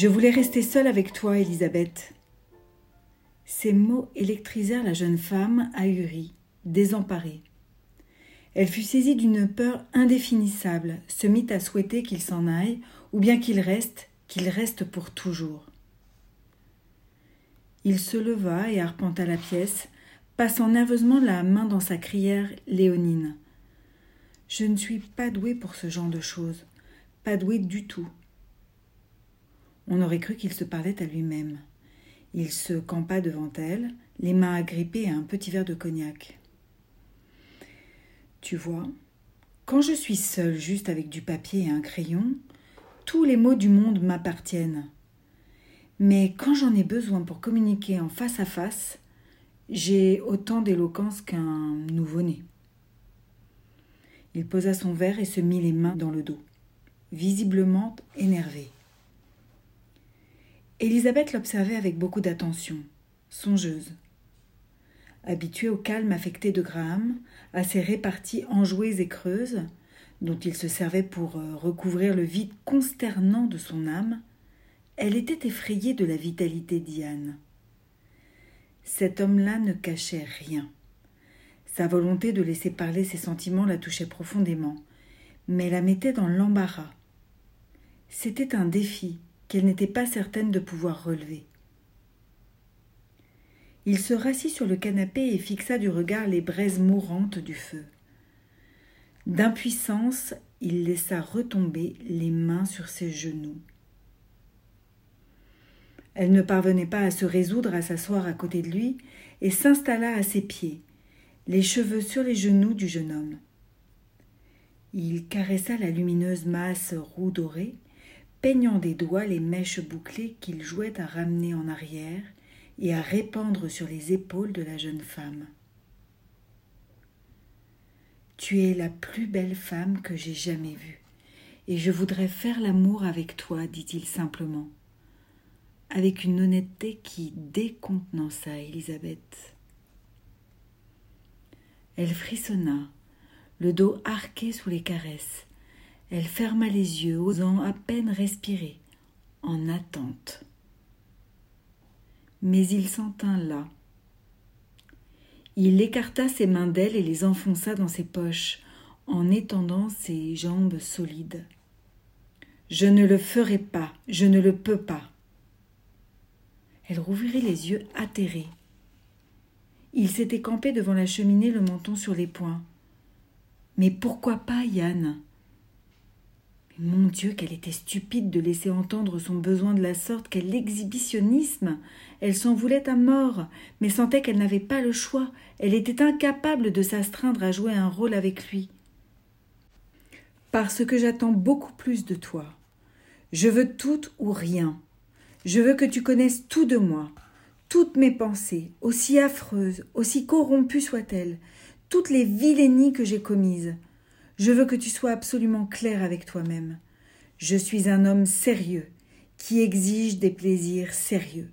Je voulais rester seule avec toi, Elisabeth. Ces mots électrisèrent la jeune femme, ahurie, désemparée. Elle fut saisie d'une peur indéfinissable, se mit à souhaiter qu'il s'en aille, ou bien qu'il reste, qu'il reste pour toujours. Il se leva et arpenta la pièce, passant nerveusement la main dans sa crière léonine. Je ne suis pas doué pour ce genre de choses, pas doué du tout. On aurait cru qu'il se parlait à lui-même. Il se campa devant elle, les mains agrippées à un petit verre de cognac. Tu vois, quand je suis seule juste avec du papier et un crayon, tous les mots du monde m'appartiennent. Mais quand j'en ai besoin pour communiquer en face à face, j'ai autant d'éloquence qu'un nouveau-né. Il posa son verre et se mit les mains dans le dos, visiblement énervé. Élisabeth l'observait avec beaucoup d'attention, songeuse. Habituée au calme affecté de Graham, à ses réparties enjouées et creuses, dont il se servait pour euh, recouvrir le vide consternant de son âme, elle était effrayée de la vitalité d'Ian. Cet homme-là ne cachait rien. Sa volonté de laisser parler ses sentiments la touchait profondément, mais la mettait dans l'embarras. C'était un défi qu'elle n'était pas certaine de pouvoir relever. Il se rassit sur le canapé et fixa du regard les braises mourantes du feu. D'impuissance, il laissa retomber les mains sur ses genoux. Elle ne parvenait pas à se résoudre à s'asseoir à côté de lui et s'installa à ses pieds, les cheveux sur les genoux du jeune homme. Il caressa la lumineuse masse roux dorée, peignant des doigts les mèches bouclées qu'il jouait à ramener en arrière et à répandre sur les épaules de la jeune femme. Tu es la plus belle femme que j'ai jamais vue, et je voudrais faire l'amour avec toi, dit-il simplement, avec une honnêteté qui décontenança Élisabeth. Elle frissonna, le dos arqué sous les caresses. Elle ferma les yeux, osant à peine respirer, en attente. Mais il s'en tint là, il écarta ses mains d'elle et les enfonça dans ses poches, en étendant ses jambes solides. Je ne le ferai pas, je ne le peux pas. Elle rouvrit les yeux atterrés. Il s'était campé devant la cheminée, le menton sur les poings. Mais pourquoi pas, Yann? Mon Dieu, qu'elle était stupide de laisser entendre son besoin de la sorte, quel exhibitionnisme. Elle s'en voulait à mort, mais sentait qu'elle n'avait pas le choix. Elle était incapable de s'astreindre à jouer un rôle avec lui. Parce que j'attends beaucoup plus de toi. Je veux tout ou rien. Je veux que tu connaisses tout de moi, toutes mes pensées, aussi affreuses, aussi corrompues soient-elles, toutes les vilainies que j'ai commises. Je veux que tu sois absolument clair avec toi-même. Je suis un homme sérieux, qui exige des plaisirs sérieux.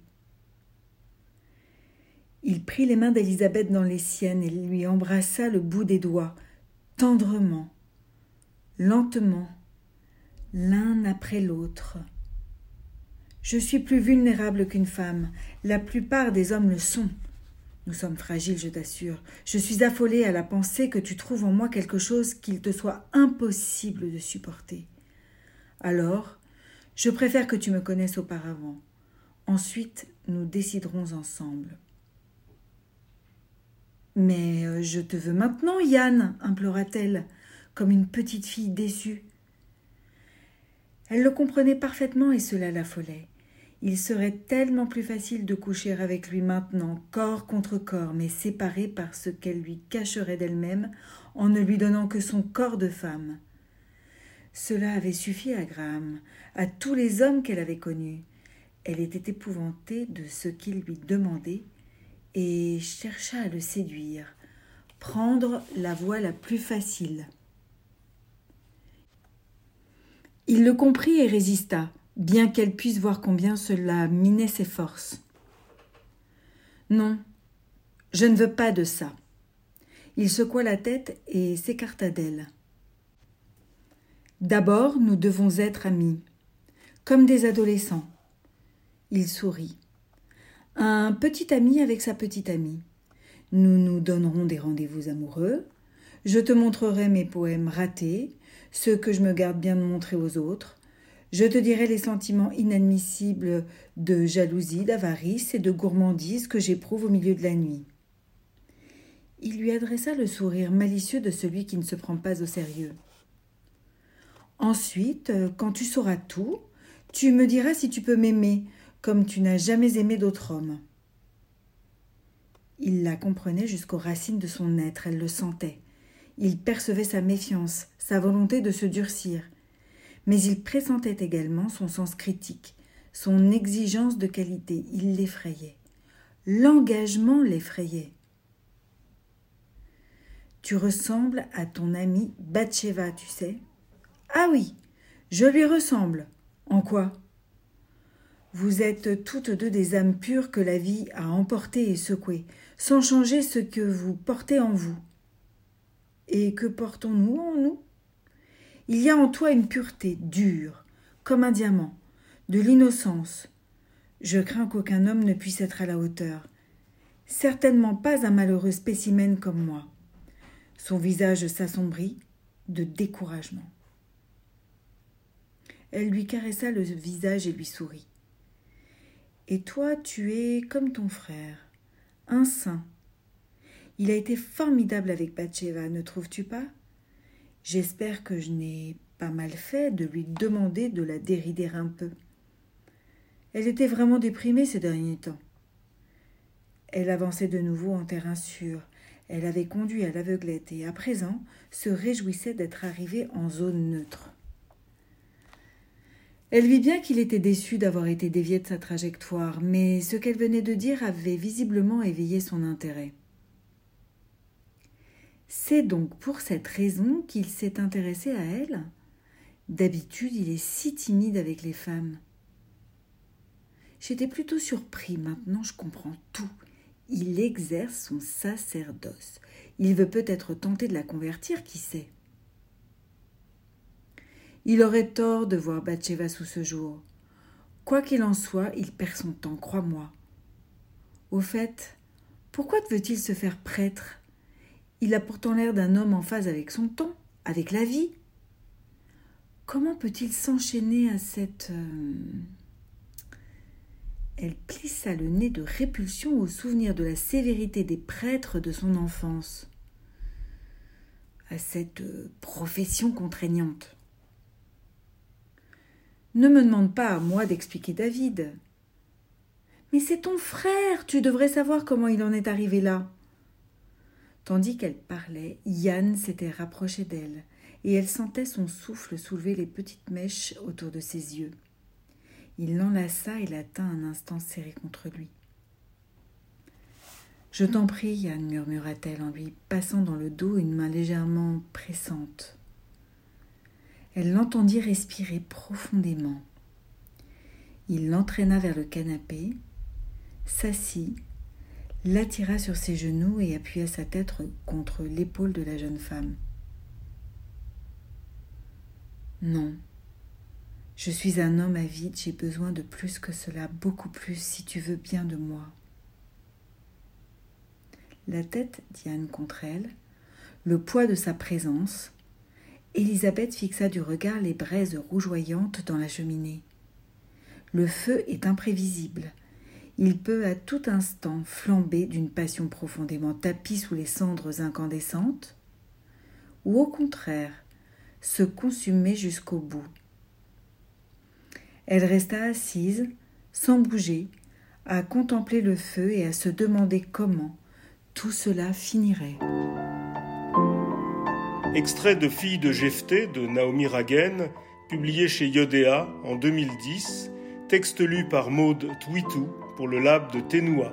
Il prit les mains d'Élisabeth dans les siennes et lui embrassa le bout des doigts, tendrement, lentement, l'un après l'autre. Je suis plus vulnérable qu'une femme. La plupart des hommes le sont. Nous sommes fragiles, je t'assure. Je suis affolée à la pensée que tu trouves en moi quelque chose qu'il te soit impossible de supporter. Alors, je préfère que tu me connaisses auparavant. Ensuite, nous déciderons ensemble. Mais euh, je te veux maintenant, Yann, implora-t-elle, comme une petite fille déçue. Elle le comprenait parfaitement et cela l'affolait. Il serait tellement plus facile de coucher avec lui maintenant, corps contre corps, mais séparé par ce qu'elle lui cacherait d'elle-même en ne lui donnant que son corps de femme. Cela avait suffi à Graham, à tous les hommes qu'elle avait connus. Elle était épouvantée de ce qu'il lui demandait et chercha à le séduire, prendre la voie la plus facile. Il le comprit et résista bien qu'elle puisse voir combien cela minait ses forces. Non, je ne veux pas de ça. Il secoua la tête et s'écarta d'elle. D'abord, nous devons être amis, comme des adolescents. Il sourit. Un petit ami avec sa petite amie. Nous nous donnerons des rendez-vous amoureux. Je te montrerai mes poèmes ratés, ceux que je me garde bien de montrer aux autres. Je te dirai les sentiments inadmissibles de jalousie, d'avarice et de gourmandise que j'éprouve au milieu de la nuit. Il lui adressa le sourire malicieux de celui qui ne se prend pas au sérieux. Ensuite, quand tu sauras tout, tu me diras si tu peux m'aimer, comme tu n'as jamais aimé d'autre homme. Il la comprenait jusqu'aux racines de son être, elle le sentait. Il percevait sa méfiance, sa volonté de se durcir. Mais il pressentait également son sens critique, son exigence de qualité. Il l'effrayait. L'engagement l'effrayait. Tu ressembles à ton amie Batcheva, tu sais. Ah oui, je lui ressemble. En quoi? Vous êtes toutes deux des âmes pures que la vie a emportées et secouées, sans changer ce que vous portez en vous. Et que portons-nous en nous? Il y a en toi une pureté dure, comme un diamant, de l'innocence. Je crains qu'aucun homme ne puisse être à la hauteur. Certainement pas un malheureux spécimen comme moi. Son visage s'assombrit de découragement. Elle lui caressa le visage et lui sourit. Et toi, tu es comme ton frère, un saint, il a été formidable avec Batcheva, ne trouves-tu pas? J'espère que je n'ai pas mal fait de lui demander de la dérider un peu. Elle était vraiment déprimée ces derniers temps. Elle avançait de nouveau en terrain sûr. Elle avait conduit à l'aveuglette et à présent se réjouissait d'être arrivée en zone neutre. Elle vit bien qu'il était déçu d'avoir été dévié de sa trajectoire, mais ce qu'elle venait de dire avait visiblement éveillé son intérêt. C'est donc pour cette raison qu'il s'est intéressé à elle. D'habitude, il est si timide avec les femmes. J'étais plutôt surpris, maintenant je comprends tout. Il exerce son sacerdoce. Il veut peut-être tenter de la convertir, qui sait. Il aurait tort de voir Bathsheba sous ce jour. Quoi qu'il en soit, il perd son temps, crois-moi. Au fait, pourquoi veut-il se faire prêtre? Il a pourtant l'air d'un homme en phase avec son temps, avec la vie. Comment peut-il s'enchaîner à cette... Euh, Elle plissa le nez de répulsion au souvenir de la sévérité des prêtres de son enfance, à cette euh, profession contraignante. Ne me demande pas à moi d'expliquer David. Mais c'est ton frère, tu devrais savoir comment il en est arrivé là. Tandis qu'elle parlait, Yann s'était rapproché d'elle, et elle sentait son souffle soulever les petites mèches autour de ses yeux. Il l'enlaça et la tint un instant serré contre lui. Je t'en prie, Yann, murmura-t-elle en lui passant dans le dos une main légèrement pressante. Elle l'entendit respirer profondément. Il l'entraîna vers le canapé, s'assit l'attira sur ses genoux et appuya sa tête contre l'épaule de la jeune femme. Non, je suis un homme avide, j'ai besoin de plus que cela, beaucoup plus si tu veux bien de moi. La tête d'Yann contre elle, le poids de sa présence, Élisabeth fixa du regard les braises rougeoyantes dans la cheminée. Le feu est imprévisible, il peut à tout instant flamber d'une passion profondément tapie sous les cendres incandescentes, ou au contraire se consumer jusqu'au bout. Elle resta assise, sans bouger, à contempler le feu et à se demander comment tout cela finirait. Extrait de Fille de Jephthé de Naomi Ragen, publié chez Yodéa en 2010, texte lu par Maude Twitou pour le lab de Tenua